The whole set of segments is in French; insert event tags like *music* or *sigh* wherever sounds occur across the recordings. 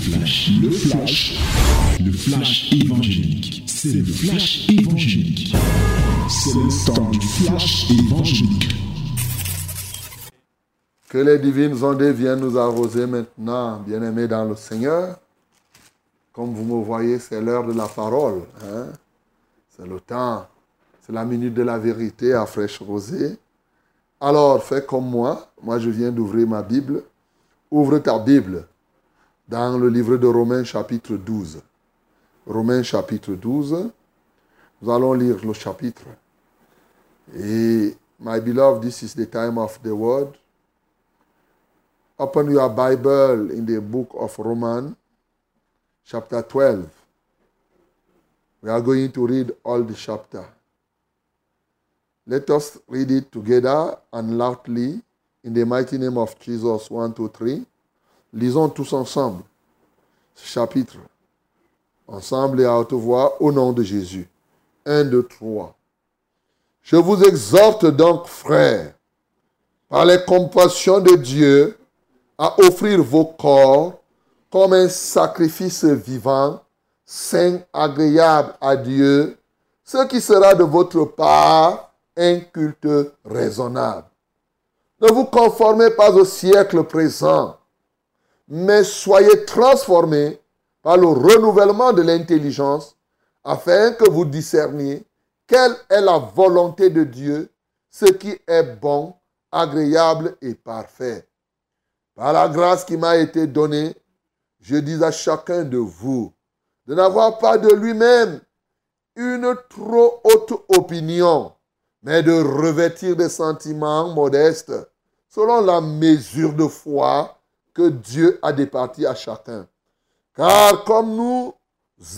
flash, le flash, le flash évangélique. C'est le flash évangélique. C'est le temps du flash évangélique. Que les divines ondes viennent nous arroser maintenant, bien-aimés dans le Seigneur. Comme vous me voyez, c'est l'heure de la parole. Hein? C'est le temps, c'est la minute de la vérité à fraîche rosée. Alors, fais comme moi. Moi, je viens d'ouvrir ma Bible. Ouvre ta Bible dans le livre de Romains chapitre 12. Romains chapitre 12. Nous allons lire le chapitre. Et, my beloved, this is the time of the word. Open your Bible in the book of Romans, chapter 12. We are going to read all the chapter. Let us read it together and loudly in the mighty name of Jesus. 1, 2, 3. Lisons tous ensemble ce chapitre. Ensemble et à haute voix au nom de Jésus. 1, 2, 3. Je vous exhorte donc, frères, par les compassions de Dieu, à offrir vos corps comme un sacrifice vivant, saint, agréable à Dieu, ce qui sera de votre part un culte raisonnable. Ne vous conformez pas au siècle présent, mais soyez transformés par le renouvellement de l'intelligence, afin que vous discerniez quelle est la volonté de Dieu, ce qui est bon, agréable et parfait. Par la grâce qui m'a été donnée, je dis à chacun de vous de n'avoir pas de lui-même une trop haute opinion, mais de revêtir des sentiments modestes, selon la mesure de foi que Dieu a départie à chacun. Car comme nous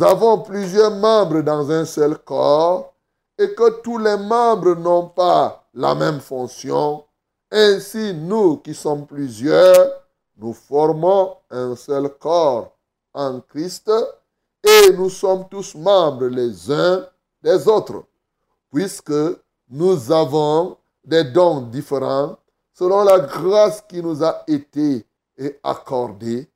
avons plusieurs membres dans un seul corps, et que tous les membres n'ont pas la même fonction, ainsi, nous qui sommes plusieurs, nous formons un seul corps en Christ et nous sommes tous membres les uns des autres, puisque nous avons des dons différents selon la grâce qui nous a été accordée,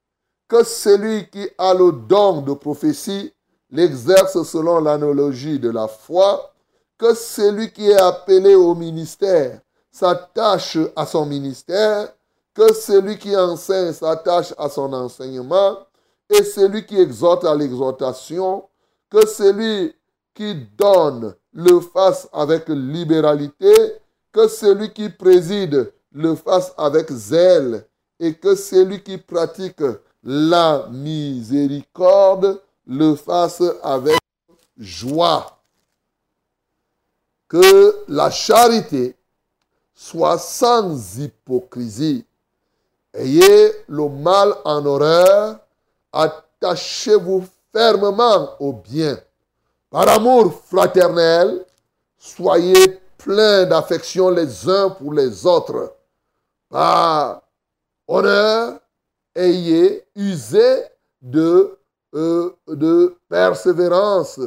que celui qui a le don de prophétie l'exerce selon l'analogie de la foi, que celui qui est appelé au ministère s'attache à son ministère, que celui qui enseigne s'attache à son enseignement, et celui qui exhorte à l'exhortation, que celui qui donne le fasse avec libéralité, que celui qui préside le fasse avec zèle, et que celui qui pratique la miséricorde le fasse avec joie. Que la charité soit sans hypocrisie. Ayez le mal en horreur, attachez-vous fermement au bien. Par amour fraternel, soyez pleins d'affection les uns pour les autres. Honneur, ayez usé de, euh, de persévérance,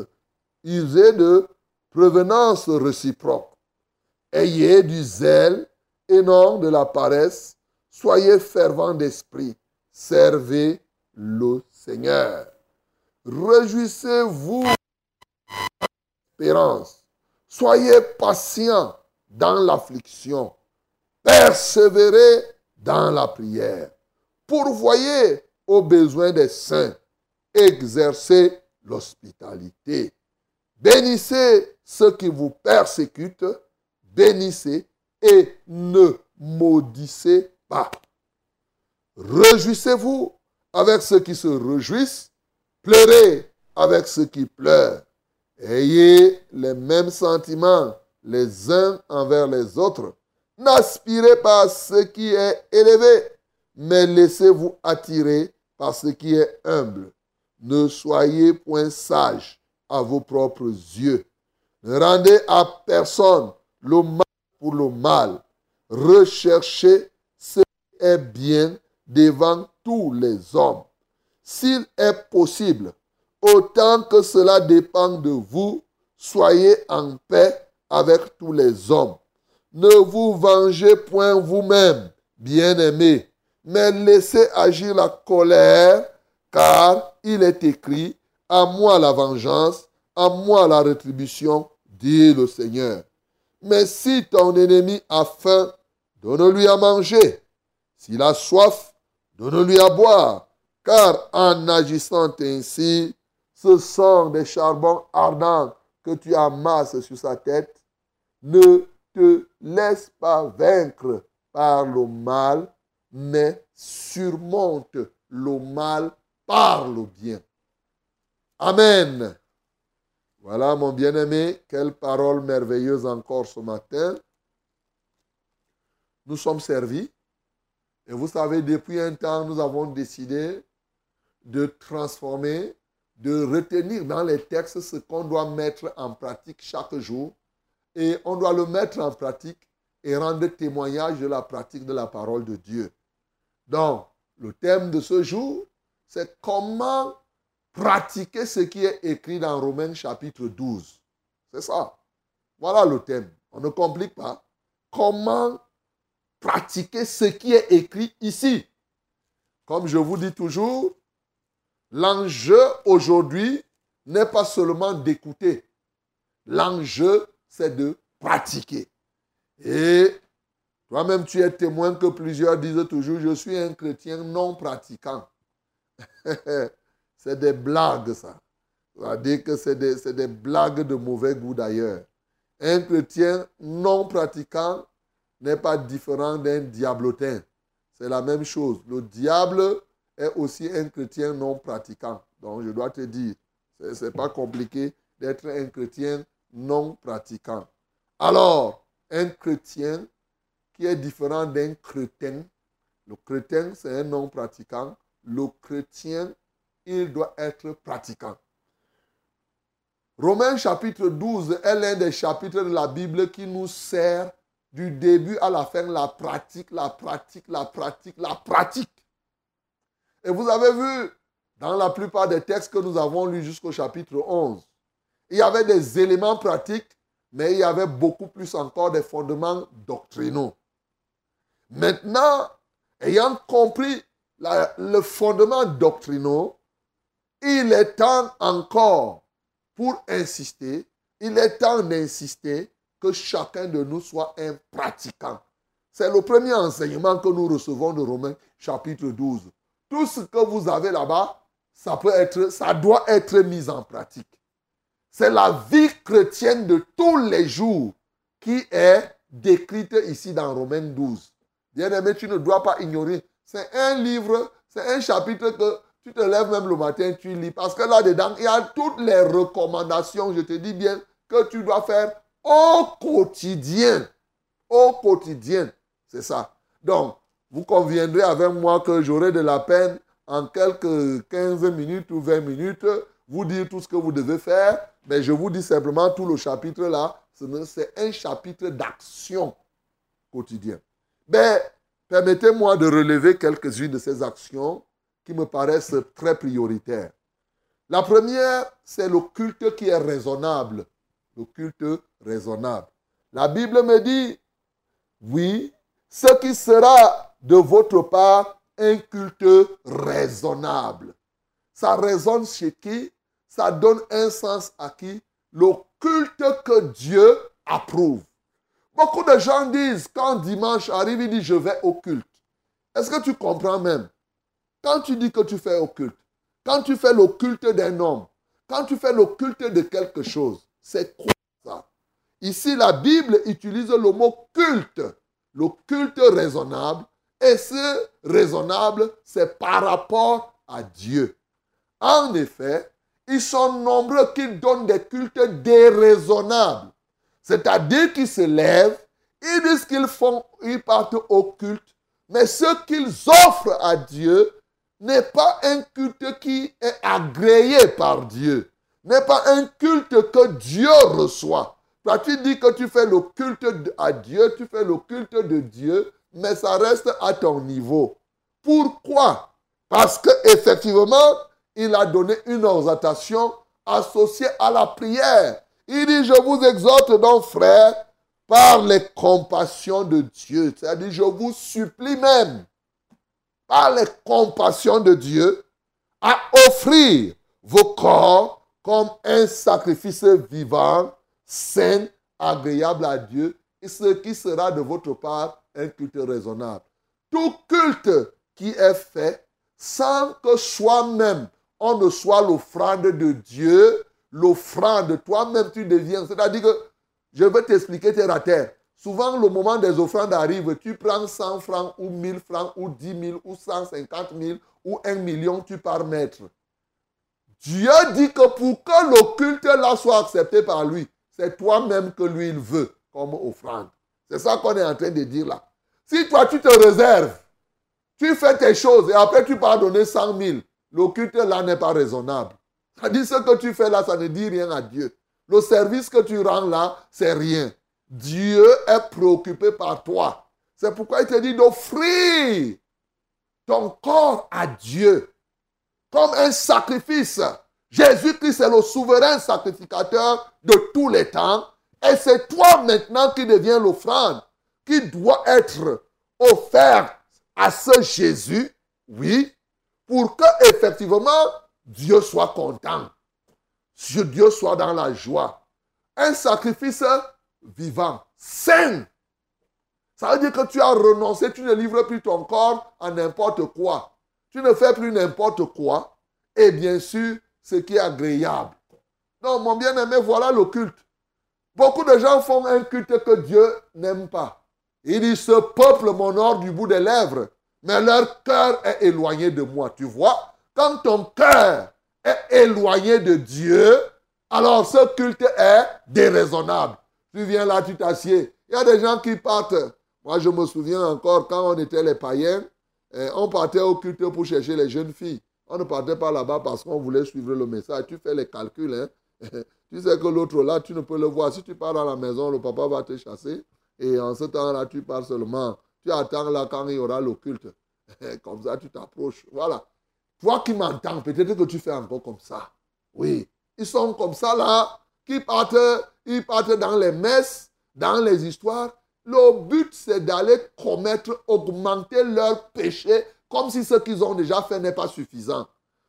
usez de prévenance réciproque. Ayez du zèle et non de la paresse. Soyez fervents d'esprit. Servez le Seigneur. Réjouissez-vous espérance. Soyez patients dans l'affliction. Persévérez dans la prière. Pourvoyez aux besoins des saints. Exercez l'hospitalité. Bénissez ceux qui vous persécutent. Bénissez et ne maudissez pas. Réjouissez-vous avec ceux qui se réjouissent. Pleurez avec ceux qui pleurent. Ayez les mêmes sentiments les uns envers les autres. N'aspirez pas à ce qui est élevé, mais laissez-vous attirer par ce qui est humble. Ne soyez point sages à vos propres yeux. Rendez à personne le mal pour le mal. Recherchez ce qui est bien devant tous les hommes. S'il est possible, autant que cela dépend de vous, soyez en paix avec tous les hommes. Ne vous vengez point vous-même, bien-aimés, mais laissez agir la colère, car il est écrit, à moi la vengeance, à moi la rétribution, dit le Seigneur. Mais si ton ennemi a faim, donne-lui à manger. S'il a soif, donne-lui à boire. Car en agissant ainsi, ce sont des charbons ardents que tu amasses sur sa tête. Ne te laisse pas vaincre par le mal, mais surmonte le mal par le bien. Amen. Voilà mon bien-aimé, quelle parole merveilleuse encore ce matin. Nous sommes servis. Et vous savez, depuis un temps, nous avons décidé de transformer, de retenir dans les textes ce qu'on doit mettre en pratique chaque jour. Et on doit le mettre en pratique et rendre témoignage de la pratique de la parole de Dieu. Donc, le thème de ce jour, c'est comment pratiquer ce qui est écrit dans Romains chapitre 12. C'est ça. Voilà le thème. On ne complique pas. Comment pratiquer ce qui est écrit ici? Comme je vous dis toujours, l'enjeu aujourd'hui n'est pas seulement d'écouter. L'enjeu, c'est de pratiquer. Et toi-même, tu es témoin que plusieurs disent toujours, je suis un chrétien non pratiquant. *laughs* c'est des blagues, ça. Dire que c'est des, des blagues de mauvais goût d'ailleurs. Un chrétien non pratiquant n'est pas différent d'un diablotin. C'est la même chose. Le diable est aussi un chrétien non pratiquant. Donc je dois te dire, ce n'est pas compliqué d'être un chrétien non pratiquant. Alors, un chrétien qui est différent d'un crétin, le chrétien c'est un non pratiquant, le chrétien, il doit être pratiquant. Romains chapitre 12 est l'un des chapitres de la Bible qui nous sert du début à la fin, la pratique, la pratique, la pratique, la pratique. Et vous avez vu, dans la plupart des textes que nous avons lus jusqu'au chapitre 11, il y avait des éléments pratiques, mais il y avait beaucoup plus encore des fondements doctrinaux. Maintenant, ayant compris le fondement doctrinaux, il est temps encore pour insister, il est temps d'insister que chacun de nous soit un pratiquant. C'est le premier enseignement que nous recevons de Romains chapitre 12. Tout ce que vous avez là-bas, ça peut être, ça doit être mis en pratique. C'est la vie chrétienne de tous les jours qui est décrite ici dans Romains 12. Bien-aimé, tu ne dois pas ignorer. C'est un livre, c'est un chapitre que tu te lèves même le matin, tu lis. Parce que là-dedans, il y a toutes les recommandations, je te dis bien, que tu dois faire au quotidien. Au quotidien. C'est ça. Donc, vous conviendrez avec moi que j'aurai de la peine en quelques 15 minutes ou 20 minutes vous dire tout ce que vous devez faire. Mais je vous dis simplement tout le chapitre là, c'est un chapitre d'action quotidien. Mais permettez-moi de relever quelques-unes de ces actions qui me paraissent très prioritaires. La première, c'est le culte qui est raisonnable le culte raisonnable. La Bible me dit, oui, ce qui sera de votre part un culte raisonnable. Ça résonne chez qui? Ça donne un sens à qui? Le culte que Dieu approuve. Beaucoup de gens disent, quand dimanche arrive, ils disent, je vais au culte. Est-ce que tu comprends même? Quand tu dis que tu fais au culte, quand tu fais le culte d'un homme, quand tu fais le culte de quelque chose, c'est quoi ça? Ici, la Bible utilise le mot culte, le culte raisonnable. Et ce raisonnable, c'est par rapport à Dieu. En effet, ils sont nombreux qui donnent des cultes déraisonnables. C'est-à-dire qu'ils se lèvent, ils disent qu'ils font, ils partent au culte, mais ce qu'ils offrent à Dieu n'est pas un culte qui est agréé par Dieu n'est pas un culte que Dieu reçoit. Toi, tu dis que tu fais le culte à Dieu, tu fais le culte de Dieu, mais ça reste à ton niveau. Pourquoi? Parce qu'effectivement, il a donné une exhortation associée à la prière. Il dit, je vous exhorte donc, frère, par les compassions de Dieu. C'est-à-dire, je vous supplie même, par les compassions de Dieu, à offrir vos corps comme un sacrifice vivant, sain, agréable à Dieu, et ce qui sera de votre part un culte raisonnable. Tout culte qui est fait sans que soi-même on ne soit l'offrande de Dieu, l'offrande, toi-même tu deviens. C'est-à-dire que je vais t'expliquer terre à terre. Souvent, le moment des offrandes arrive, tu prends 100 francs ou 1000 francs ou 10 000 ou 150 000 ou 1 million, tu pars mettre. Dieu dit que pour que le culte là soit accepté par lui, c'est toi-même que lui il veut comme offrande. C'est ça qu'on est en train de dire là. Si toi tu te réserves, tu fais tes choses et après tu pars donner 100 000, le culte là n'est pas raisonnable. Ça dit ce que tu fais là, ça ne dit rien à Dieu. Le service que tu rends là, c'est rien. Dieu est préoccupé par toi. C'est pourquoi il te dit d'offrir ton corps à Dieu comme un sacrifice. Jésus-Christ est le souverain sacrificateur de tous les temps. Et c'est toi maintenant qui deviens l'offrande, qui doit être offert à ce Jésus, oui, pour que effectivement Dieu soit content. Que Dieu soit dans la joie. Un sacrifice vivant, sain. Ça veut dire que tu as renoncé, tu ne livres plus ton corps à n'importe quoi. Tu ne fais plus n'importe quoi. Et bien sûr, ce qui est agréable. Non, mon bien-aimé, voilà le culte. Beaucoup de gens font un culte que Dieu n'aime pas. Il dit, ce peuple m'honore du bout des lèvres, mais leur cœur est éloigné de moi. Tu vois, quand ton cœur est éloigné de Dieu, alors ce culte est déraisonnable. Tu viens là, tu t'assieds. Il y a des gens qui partent. Moi, je me souviens encore quand on était les païens, eh, on partait au culte pour chercher les jeunes filles. On ne partait pas là-bas parce qu'on voulait suivre le message. Tu fais les calculs. Hein? *laughs* tu sais que l'autre là, tu ne peux le voir. Si tu pars dans la maison, le papa va te chasser. Et en ce temps-là, tu pars seulement. Tu attends là quand il y aura le culte. *laughs* comme ça, tu t'approches. Voilà. Toi qui m'entends, peut-être que tu fais encore comme ça. Oui. Ils sont comme ça là, qui ils partent dans les messes, dans les histoires. Le but, c'est d'aller commettre, augmenter leur péché, comme si ce qu'ils ont déjà fait n'est pas suffisant.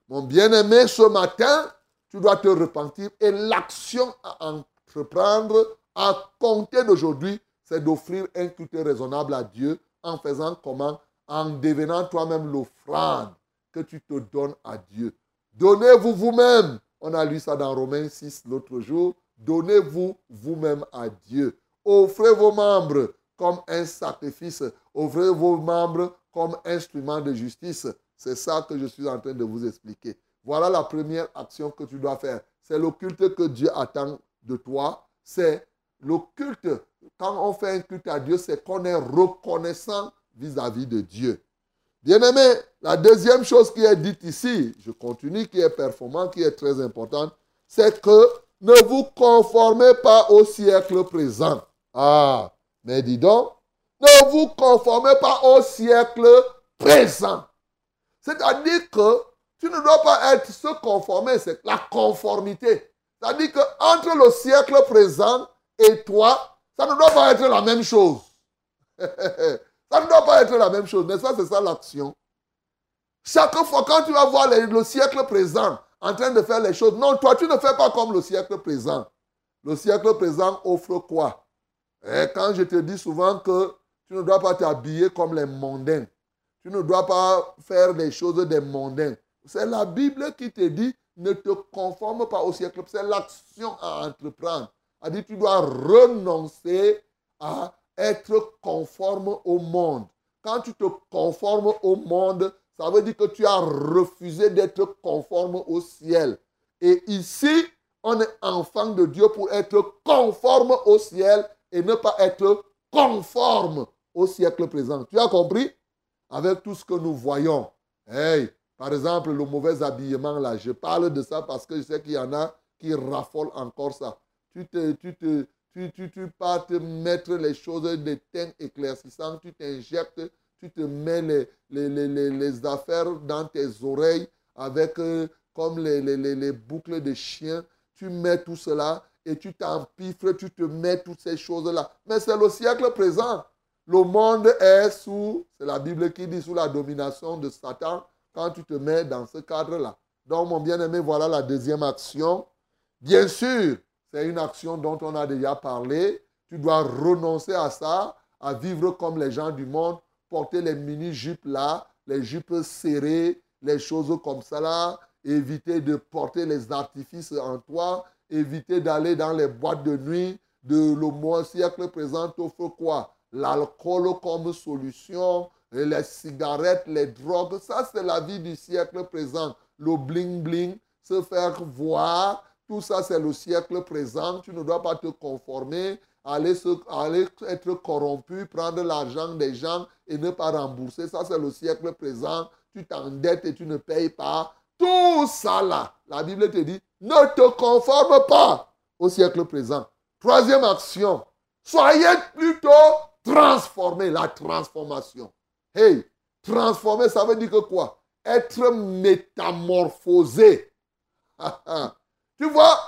Mon bien-aimé, ce matin, tu dois te repentir et l'action à entreprendre à compter d'aujourd'hui, c'est d'offrir un culte raisonnable à Dieu en faisant comment? En devenant toi-même l'offrande que tu te donnes à Dieu. Donnez-vous vous-même. On a lu ça dans Romains 6 l'autre jour. Donnez-vous vous-même à Dieu. Offrez vos membres comme un sacrifice. Offrez vos membres comme instrument de justice. C'est ça que je suis en train de vous expliquer. Voilà la première action que tu dois faire. C'est le culte que Dieu attend de toi. C'est le culte. Quand on fait un culte à Dieu, c'est qu'on est reconnaissant vis-à-vis de Dieu. Bien-aimé, la deuxième chose qui est dite ici, je continue, qui est performant, qui est très importante, c'est que ne vous conformez pas au siècle présent. Ah, mais dis donc, ne vous conformez pas au siècle présent. C'est-à-dire que tu ne dois pas être se conformer, c'est la conformité. C'est-à-dire qu'entre le siècle présent et toi, ça ne doit pas être la même chose. *laughs* ça ne doit pas être la même chose, mais ça, c'est ça l'action. Chaque fois, quand tu vas voir le siècle présent en train de faire les choses, non, toi, tu ne fais pas comme le siècle présent. Le siècle présent offre quoi? Et quand je te dis souvent que tu ne dois pas t'habiller comme les mondains, tu ne dois pas faire les choses des mondains. C'est la Bible qui te dit ne te conforme pas au siècle. C'est l'action à entreprendre. Elle dit tu dois renoncer à être conforme au monde. Quand tu te conformes au monde, ça veut dire que tu as refusé d'être conforme au ciel. Et ici, on est enfant de Dieu pour être conforme au ciel et ne pas être conforme au siècle présent. Tu as compris? Avec tout ce que nous voyons. Hey, par exemple, le mauvais habillement, là, je parle de ça parce que je sais qu'il y en a qui raffolent encore ça. Tu te, tu te, tu, tu, tu pars te mettre les choses de teint éclaircissant, tu t'injectes tu te mets les, les, affaires dans tes oreilles avec euh, comme les, boucles de chien. Tu mets tout cela et tu t'empiffres, tu te mets toutes ces choses-là. Mais c'est le siècle présent. Le monde est sous, c'est la Bible qui dit, sous la domination de Satan. quand tu te mets dans ce cadre-là. Donc, mon bien-aimé, voilà la deuxième action. Bien sûr, c'est une action dont on a déjà parlé. Tu dois renoncer à ça, à vivre comme les gens du monde, porter les mini-jupes là, les jupes serrées, les choses comme ça là, éviter de porter les artifices en toi, éviter d'aller dans les boîtes de nuit, de le siècle présent offre quoi? L'alcool comme solution, les cigarettes, les drogues, ça c'est la vie du siècle présent. Le bling-bling, se faire voir, tout ça c'est le siècle présent. Tu ne dois pas te conformer, aller, se, aller être corrompu, prendre l'argent des gens et ne pas rembourser. Ça c'est le siècle présent. Tu t'endettes et tu ne payes pas. Tout ça là, la Bible te dit, ne te conforme pas au siècle présent. Troisième action, soyez plutôt transformés, la transformation. Hey, transformer, ça veut dire que quoi? Être métamorphosé. *laughs* tu vois,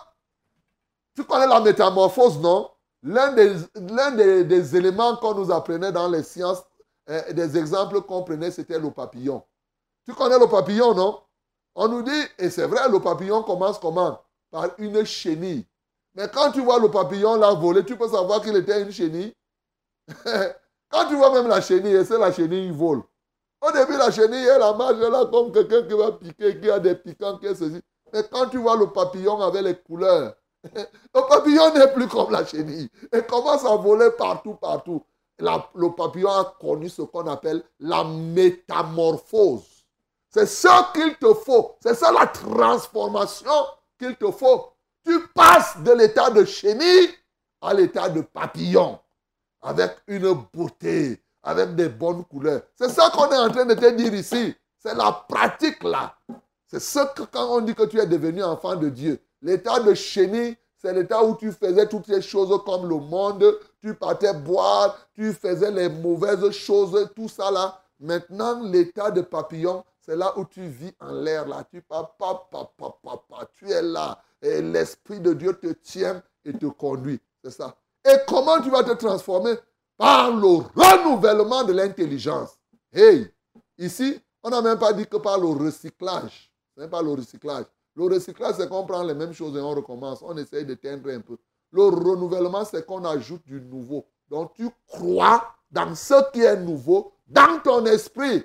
tu connais la métamorphose, non? L'un des, des, des, éléments qu'on nous apprenait dans les sciences, euh, des exemples qu'on prenait, c'était le papillon. Tu connais le papillon, non? On nous dit, et c'est vrai, le papillon commence comment? Par une chenille. Mais quand tu vois le papillon là voler, tu peux savoir qu'il était une chenille. *laughs* quand tu vois même la chenille, c'est la chenille qui vole. Au début, la chenille, elle a marche là comme quelqu'un qui va piquer, qui a des piquants, qui est ceci. Mais quand tu vois le papillon avec les couleurs, *laughs* le papillon n'est plus comme la chenille. Il commence à voler partout, partout. le papillon a connu ce qu'on appelle la métamorphose. C'est ce qu'il te faut. C'est ça la transformation qu'il te faut tu passes de l'état de chenille à l'état de papillon, avec une beauté, avec des bonnes couleurs. C'est ça qu'on est en train de te dire ici. C'est la pratique là. C'est ce que quand on dit que tu es devenu enfant de Dieu. L'état de chenille, c'est l'état où tu faisais toutes ces choses comme le monde, tu partais boire, tu faisais les mauvaises choses, tout ça là. Maintenant, l'état de papillon, c'est là où tu vis en l'air là. Tu papa, papa, papa, tu es là et l'Esprit de Dieu te tient et te conduit. C'est ça. Et comment tu vas te transformer? Par le renouvellement de l'intelligence. Hey, ici, on n'a même pas dit que par le recyclage. Ce n'est pas le recyclage. Le recyclage, c'est qu'on prend les mêmes choses et on recommence. On essaye de teindre un peu. Le renouvellement, c'est qu'on ajoute du nouveau. Donc, tu crois dans ce qui est nouveau dans ton esprit.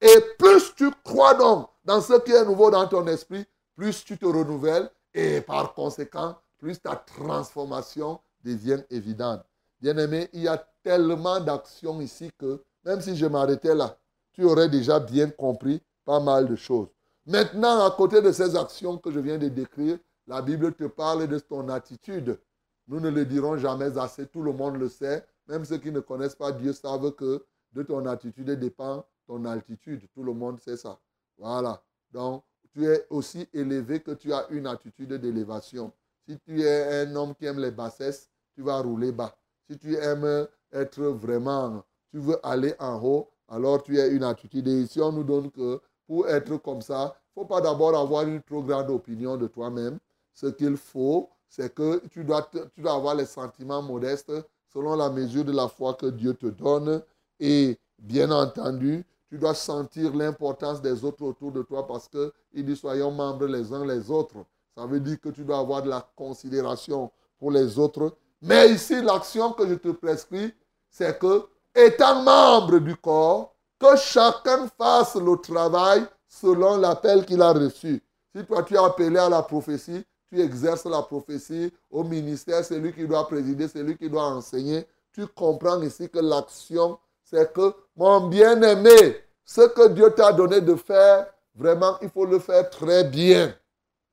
Et plus tu crois donc dans ce qui est nouveau dans ton esprit, plus tu te renouvelles et par conséquent, plus ta transformation devient évidente. Bien-aimé, il y a tellement d'actions ici que même si je m'arrêtais là, tu aurais déjà bien compris pas mal de choses. Maintenant, à côté de ces actions que je viens de décrire, la Bible te parle de ton attitude. Nous ne le dirons jamais assez, tout le monde le sait. Même ceux qui ne connaissent pas Dieu savent que de ton attitude dépend ton altitude. Tout le monde sait ça. Voilà. Donc, tu es aussi élevé que tu as une attitude d'élévation. Si tu es un homme qui aime les bassesses, tu vas rouler bas. Si tu aimes être vraiment, tu veux aller en haut, alors tu as une attitude. Et ici, on nous donne que pour être comme ça, il ne faut pas d'abord avoir une trop grande opinion de toi-même. Ce qu'il faut, c'est que tu dois, tu dois avoir les sentiments modestes selon la mesure de la foi que Dieu te donne. Et bien entendu, tu dois sentir l'importance des autres autour de toi parce qu'il dit soyons membres les uns les autres. Ça veut dire que tu dois avoir de la considération pour les autres. Mais ici, l'action que je te prescris, c'est que, étant membre du corps, que chacun fasse le travail selon l'appel qu'il a reçu. Si toi tu es appelé à la prophétie, tu exerces la prophétie au ministère, c'est lui qui doit présider, c'est lui qui doit enseigner. Tu comprends ici que l'action c'est que, mon bien-aimé, ce que Dieu t'a donné de faire, vraiment, il faut le faire très bien.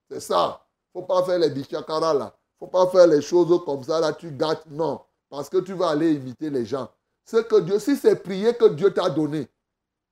C'est ça. Il ne faut pas faire les bichakara là. Il ne faut pas faire les choses comme ça là, tu gâtes. Non. Parce que tu vas aller imiter les gens. Ce que Dieu, si c'est prier que Dieu t'a donné.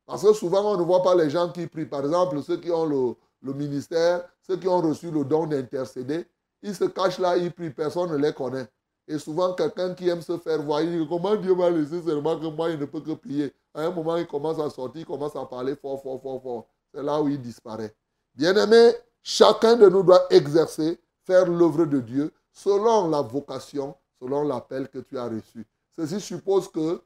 Parce que souvent, on ne voit pas les gens qui prient. Par exemple, ceux qui ont le, ministère, ceux qui ont reçu le don d'intercéder, ils se cachent là, ils prient, personne ne les connaît. Et souvent, quelqu'un qui aime se faire voir, il dit comment Dieu m'a laissé seulement que moi, il ne peut que prier. À un moment, il commence à sortir, il commence à parler fort, fort, fort, fort. C'est là où il disparaît. Bien-aimé, chacun de nous doit exercer, faire l'œuvre de Dieu selon la vocation, selon l'appel que tu as reçu. Ceci suppose que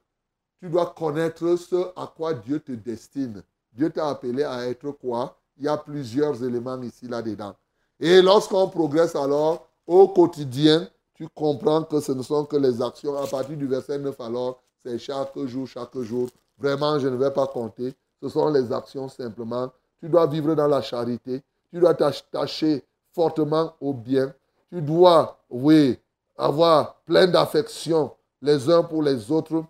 tu dois connaître ce à quoi Dieu te destine. Dieu t'a appelé à être quoi? Il y a plusieurs éléments ici, là-dedans. Et lorsqu'on progresse alors au quotidien, tu comprends que ce ne sont que les actions. À partir du verset 9, alors, c'est chaque jour, chaque jour. Vraiment, je ne vais pas compter. Ce sont les actions simplement. Tu dois vivre dans la charité. Tu dois t'attacher fortement au bien. Tu dois, oui, avoir plein d'affection les uns pour les autres.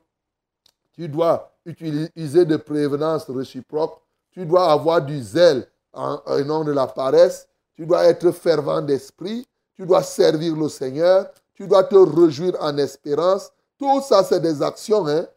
Tu dois utiliser de prévenance réciproque. Tu dois avoir du zèle en, nom de la paresse. Tu dois être fervent d'esprit. Tu dois servir le Seigneur. Tu dois te réjouir en espérance. Tout ça, c'est des actions. Hein?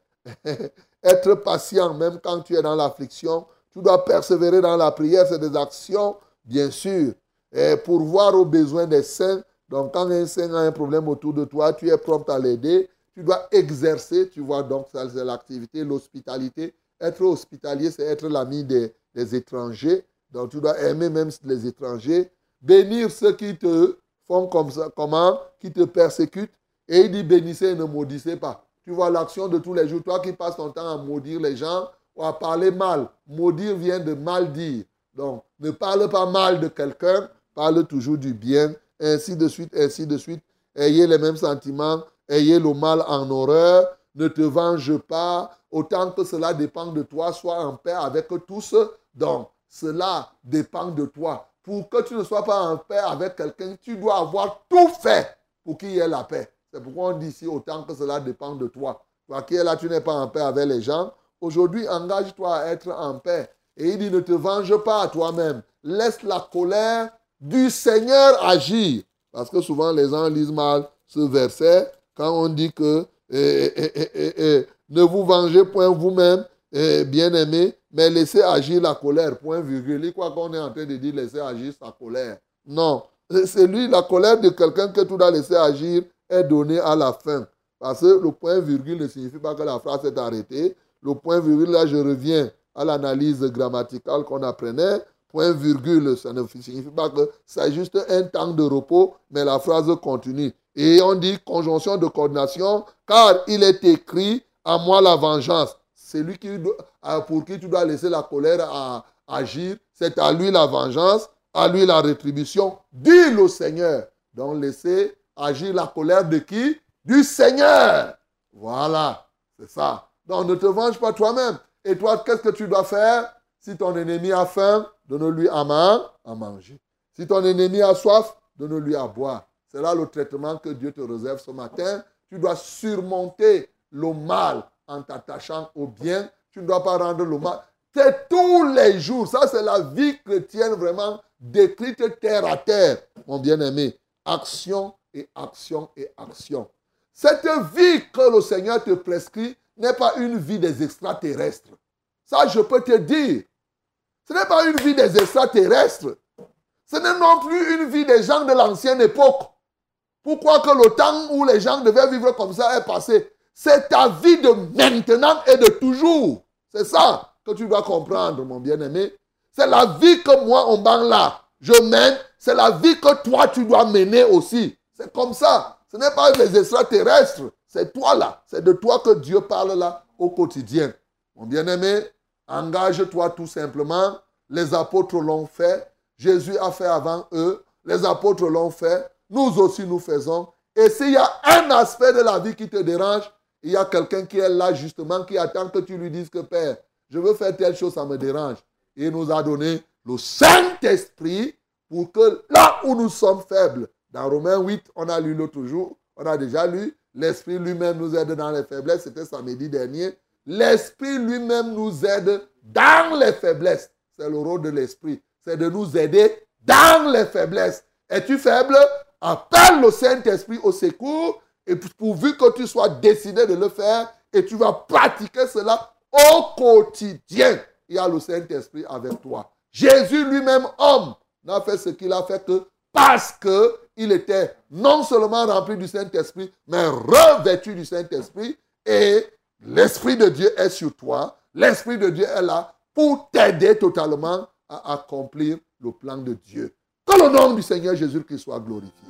*laughs* être patient, même quand tu es dans l'affliction. Tu dois persévérer dans la prière. C'est des actions, bien sûr. Et pour voir aux besoins des saints. Donc, quand un saint a un problème autour de toi, tu es prompt à l'aider. Tu dois exercer, tu vois, donc ça c'est l'activité, l'hospitalité. Être hospitalier, c'est être l'ami des, étrangers. Donc, tu dois aimer même les étrangers. Bénir ceux qui te font comme ça, comment Qui te persécutent. Et il dit bénissez et ne maudissez pas. Tu vois l'action de tous les jours. Toi qui passes ton temps à maudire les gens ou à parler mal. Maudire vient de mal dire. Donc, ne parle pas mal de quelqu'un, parle toujours du bien, ainsi de suite, ainsi de suite. Ayez les mêmes sentiments, ayez le mal en horreur, ne te venge pas, autant que cela dépend de toi, sois en paix avec tous. Donc, cela dépend de toi. Pour que tu ne sois pas en paix avec quelqu'un, tu dois avoir tout fait pour qu'il y ait la paix. C'est pourquoi on dit ici, autant que cela dépend de toi. Toi qui es là, tu n'es pas en paix avec les gens. Aujourd'hui, engage-toi à être en paix. Et il dit, ne te venge pas à toi-même. Laisse la colère du Seigneur agir. Parce que souvent, les gens lisent mal ce verset quand on dit que eh, eh, eh, ne vous vengez point vous-même, bien-aimés, mais laissez agir la colère, point virgule. Quoi qu'on est en train de dire, laissez agir sa colère. Non, c'est lui, la colère de quelqu'un que tu dois laisser agir est donnée à la fin. Parce que le point virgule ne signifie pas que la phrase est arrêtée. Le point virgule, là, je reviens à l'analyse grammaticale qu'on apprenait. Point virgule, ça ne signifie pas que c'est juste un temps de repos, mais la phrase continue. Et on dit conjonction de coordination, car il est écrit à moi la vengeance. C'est lui qui, pour qui tu dois laisser la colère agir. C'est à lui la vengeance, à lui la rétribution. Dit le Seigneur. Donc laissez agir la colère de qui? Du Seigneur. Voilà, c'est ça. Donc ne te venge pas toi-même. Et toi, qu'est-ce que tu dois faire? Si ton ennemi a faim, donne-lui à manger. Si ton ennemi a soif, donne-lui à boire. C'est là le traitement que Dieu te réserve ce matin. Tu dois surmonter le mal en t'attachant au bien. Tu ne dois pas rendre le mal. C'est tous les jours. Ça, c'est la vie chrétienne vraiment décrite terre à terre, mon bien-aimé. Action et action et action. Cette vie que le Seigneur te prescrit n'est pas une vie des extraterrestres. Ça, je peux te dire. Ce n'est pas une vie des extraterrestres. Ce n'est non plus une vie des gens de l'ancienne époque. Pourquoi que le temps où les gens devaient vivre comme ça est passé? C'est ta vie de maintenant et de toujours. C'est ça que tu dois comprendre, mon bien-aimé. C'est la vie que moi, en bas là, je mène. C'est la vie que toi, tu dois mener aussi. C'est comme ça. Ce n'est pas les extraterrestres. C'est toi là. C'est de toi que Dieu parle là au quotidien. Mon bien-aimé, engage-toi tout simplement. Les apôtres l'ont fait. Jésus a fait avant eux. Les apôtres l'ont fait. Nous aussi nous faisons. Et s'il y a un aspect de la vie qui te dérange, il y a quelqu'un qui est là justement, qui attend que tu lui dises que Père, je veux faire telle chose, ça me dérange. il nous a donné le Saint-Esprit pour que là où nous sommes faibles, dans Romains 8, on a lu l'autre jour, on a déjà lu, l'Esprit lui-même nous aide dans les faiblesses, c'était samedi dernier. L'Esprit lui-même nous aide dans les faiblesses. C'est le rôle de l'Esprit, c'est de nous aider dans les faiblesses. Es-tu faible? Appelle le Saint-Esprit au secours et pourvu que tu sois décidé de le faire et tu vas pratiquer cela au quotidien. Il y a le Saint-Esprit avec toi. Jésus lui-même, homme, n'a fait ce qu'il a fait que parce qu'il était non seulement rempli du Saint-Esprit, mais revêtu du Saint-Esprit et l'Esprit de Dieu est sur toi. L'Esprit de Dieu est là pour t'aider totalement à accomplir le plan de Dieu. Que le nom du Seigneur Jésus-Christ soit glorifié.